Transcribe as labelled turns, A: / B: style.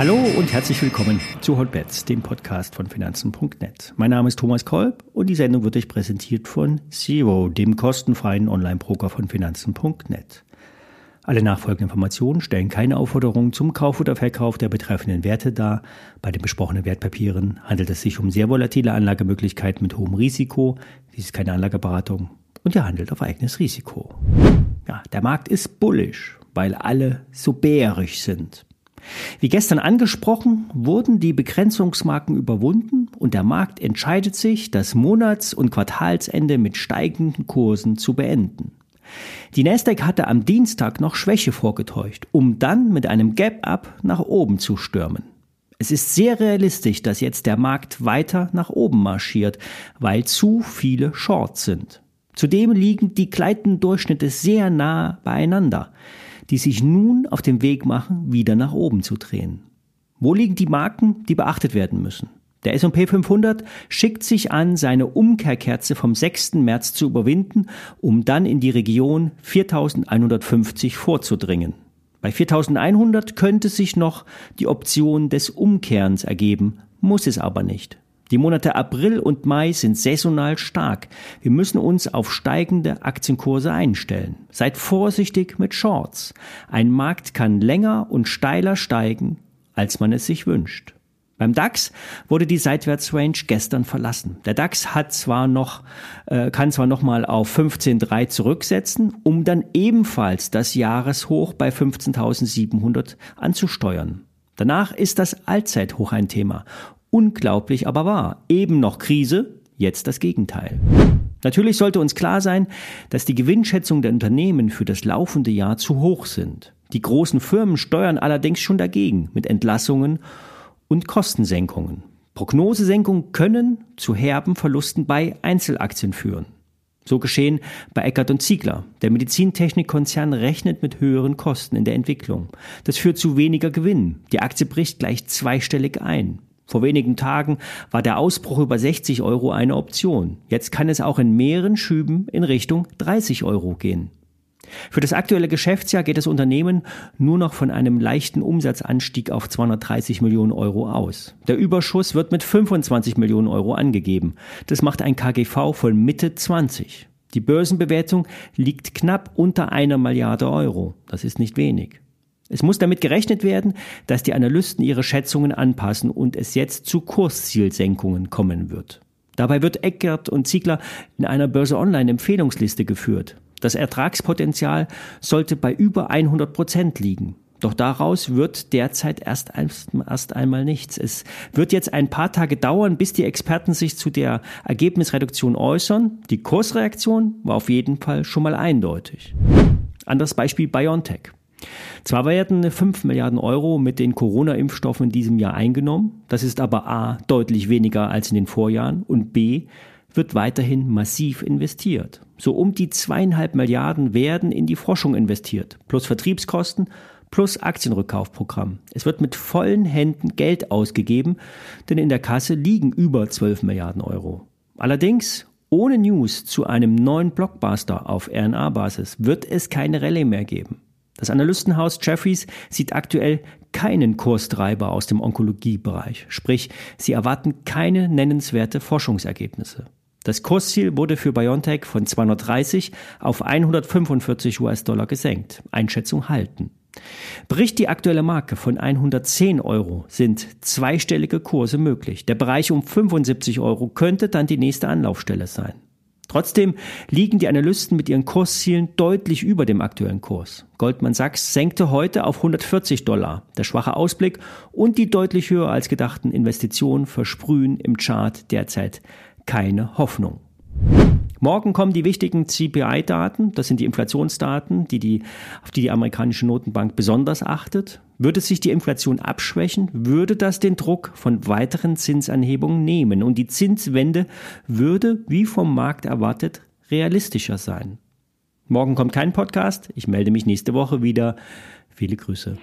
A: Hallo und herzlich willkommen zu Hotbets, dem Podcast von Finanzen.net. Mein Name ist Thomas Kolb und die Sendung wird euch präsentiert von Zero, dem kostenfreien Online-Broker von Finanzen.net. Alle nachfolgenden Informationen stellen keine Aufforderung zum Kauf oder Verkauf der betreffenden Werte dar. Bei den besprochenen Wertpapieren handelt es sich um sehr volatile Anlagemöglichkeiten mit hohem Risiko. Dies ist keine Anlageberatung und ihr handelt auf eigenes Risiko. Ja, der Markt ist bullish, weil alle so bärig sind. Wie gestern angesprochen, wurden die Begrenzungsmarken überwunden und der Markt entscheidet sich, das Monats- und Quartalsende mit steigenden Kursen zu beenden. Die Nasdaq hatte am Dienstag noch Schwäche vorgetäuscht, um dann mit einem Gap-Up nach oben zu stürmen. Es ist sehr realistisch, dass jetzt der Markt weiter nach oben marschiert, weil zu viele Shorts sind. Zudem liegen die gleitenden Durchschnitte sehr nah beieinander die sich nun auf den Weg machen, wieder nach oben zu drehen. Wo liegen die Marken, die beachtet werden müssen? Der S&P 500 schickt sich an, seine Umkehrkerze vom 6. März zu überwinden, um dann in die Region 4150 vorzudringen. Bei 4100 könnte sich noch die Option des Umkehrens ergeben, muss es aber nicht. Die Monate April und Mai sind saisonal stark. Wir müssen uns auf steigende Aktienkurse einstellen. Seid vorsichtig mit Shorts. Ein Markt kann länger und steiler steigen, als man es sich wünscht. Beim DAX wurde die Seitwärtsrange gestern verlassen. Der DAX hat zwar noch, äh, kann zwar noch mal auf 15,3 zurücksetzen, um dann ebenfalls das Jahreshoch bei 15.700 anzusteuern. Danach ist das Allzeithoch ein Thema Unglaublich aber wahr. Eben noch Krise, jetzt das Gegenteil. Natürlich sollte uns klar sein, dass die Gewinnschätzungen der Unternehmen für das laufende Jahr zu hoch sind. Die großen Firmen steuern allerdings schon dagegen mit Entlassungen und Kostensenkungen. Prognosesenkungen können zu herben Verlusten bei Einzelaktien führen. So geschehen bei Eckert und Ziegler. Der Medizintechnikkonzern rechnet mit höheren Kosten in der Entwicklung. Das führt zu weniger Gewinn. Die Aktie bricht gleich zweistellig ein. Vor wenigen Tagen war der Ausbruch über 60 Euro eine Option. Jetzt kann es auch in mehreren Schüben in Richtung 30 Euro gehen. Für das aktuelle Geschäftsjahr geht das Unternehmen nur noch von einem leichten Umsatzanstieg auf 230 Millionen Euro aus. Der Überschuss wird mit 25 Millionen Euro angegeben. Das macht ein KGV von Mitte 20. Die Börsenbewertung liegt knapp unter einer Milliarde Euro. Das ist nicht wenig. Es muss damit gerechnet werden, dass die Analysten ihre Schätzungen anpassen und es jetzt zu Kurszielsenkungen kommen wird. Dabei wird Eckert und Ziegler in einer Börse Online Empfehlungsliste geführt. Das Ertragspotenzial sollte bei über 100 Prozent liegen. Doch daraus wird derzeit erst, erst einmal nichts. Es wird jetzt ein paar Tage dauern, bis die Experten sich zu der Ergebnisreduktion äußern. Die Kursreaktion war auf jeden Fall schon mal eindeutig. Anderes Beispiel BioNTech. Zwar werden 5 Milliarden Euro mit den Corona-Impfstoffen in diesem Jahr eingenommen, das ist aber a. deutlich weniger als in den Vorjahren und b. wird weiterhin massiv investiert. So um die zweieinhalb Milliarden werden in die Forschung investiert, plus Vertriebskosten, plus Aktienrückkaufprogramm. Es wird mit vollen Händen Geld ausgegeben, denn in der Kasse liegen über 12 Milliarden Euro. Allerdings, ohne News zu einem neuen Blockbuster auf RNA-Basis wird es keine Rallye mehr geben. Das Analystenhaus Jeffries sieht aktuell keinen Kurstreiber aus dem Onkologiebereich, sprich, sie erwarten keine nennenswerte Forschungsergebnisse. Das Kursziel wurde für BioNTech von 230 auf 145 US-Dollar gesenkt. Einschätzung halten. Bricht die aktuelle Marke von 110 Euro, sind zweistellige Kurse möglich. Der Bereich um 75 Euro könnte dann die nächste Anlaufstelle sein. Trotzdem liegen die Analysten mit ihren Kurszielen deutlich über dem aktuellen Kurs. Goldman Sachs senkte heute auf 140 Dollar. Der schwache Ausblick und die deutlich höher als gedachten Investitionen versprühen im Chart derzeit keine Hoffnung. Morgen kommen die wichtigen CPI-Daten. Das sind die Inflationsdaten, die die, auf die die amerikanische Notenbank besonders achtet. Würde sich die Inflation abschwächen, würde das den Druck von weiteren Zinsanhebungen nehmen und die Zinswende würde, wie vom Markt erwartet, realistischer sein. Morgen kommt kein Podcast. Ich melde mich nächste Woche wieder. Viele Grüße.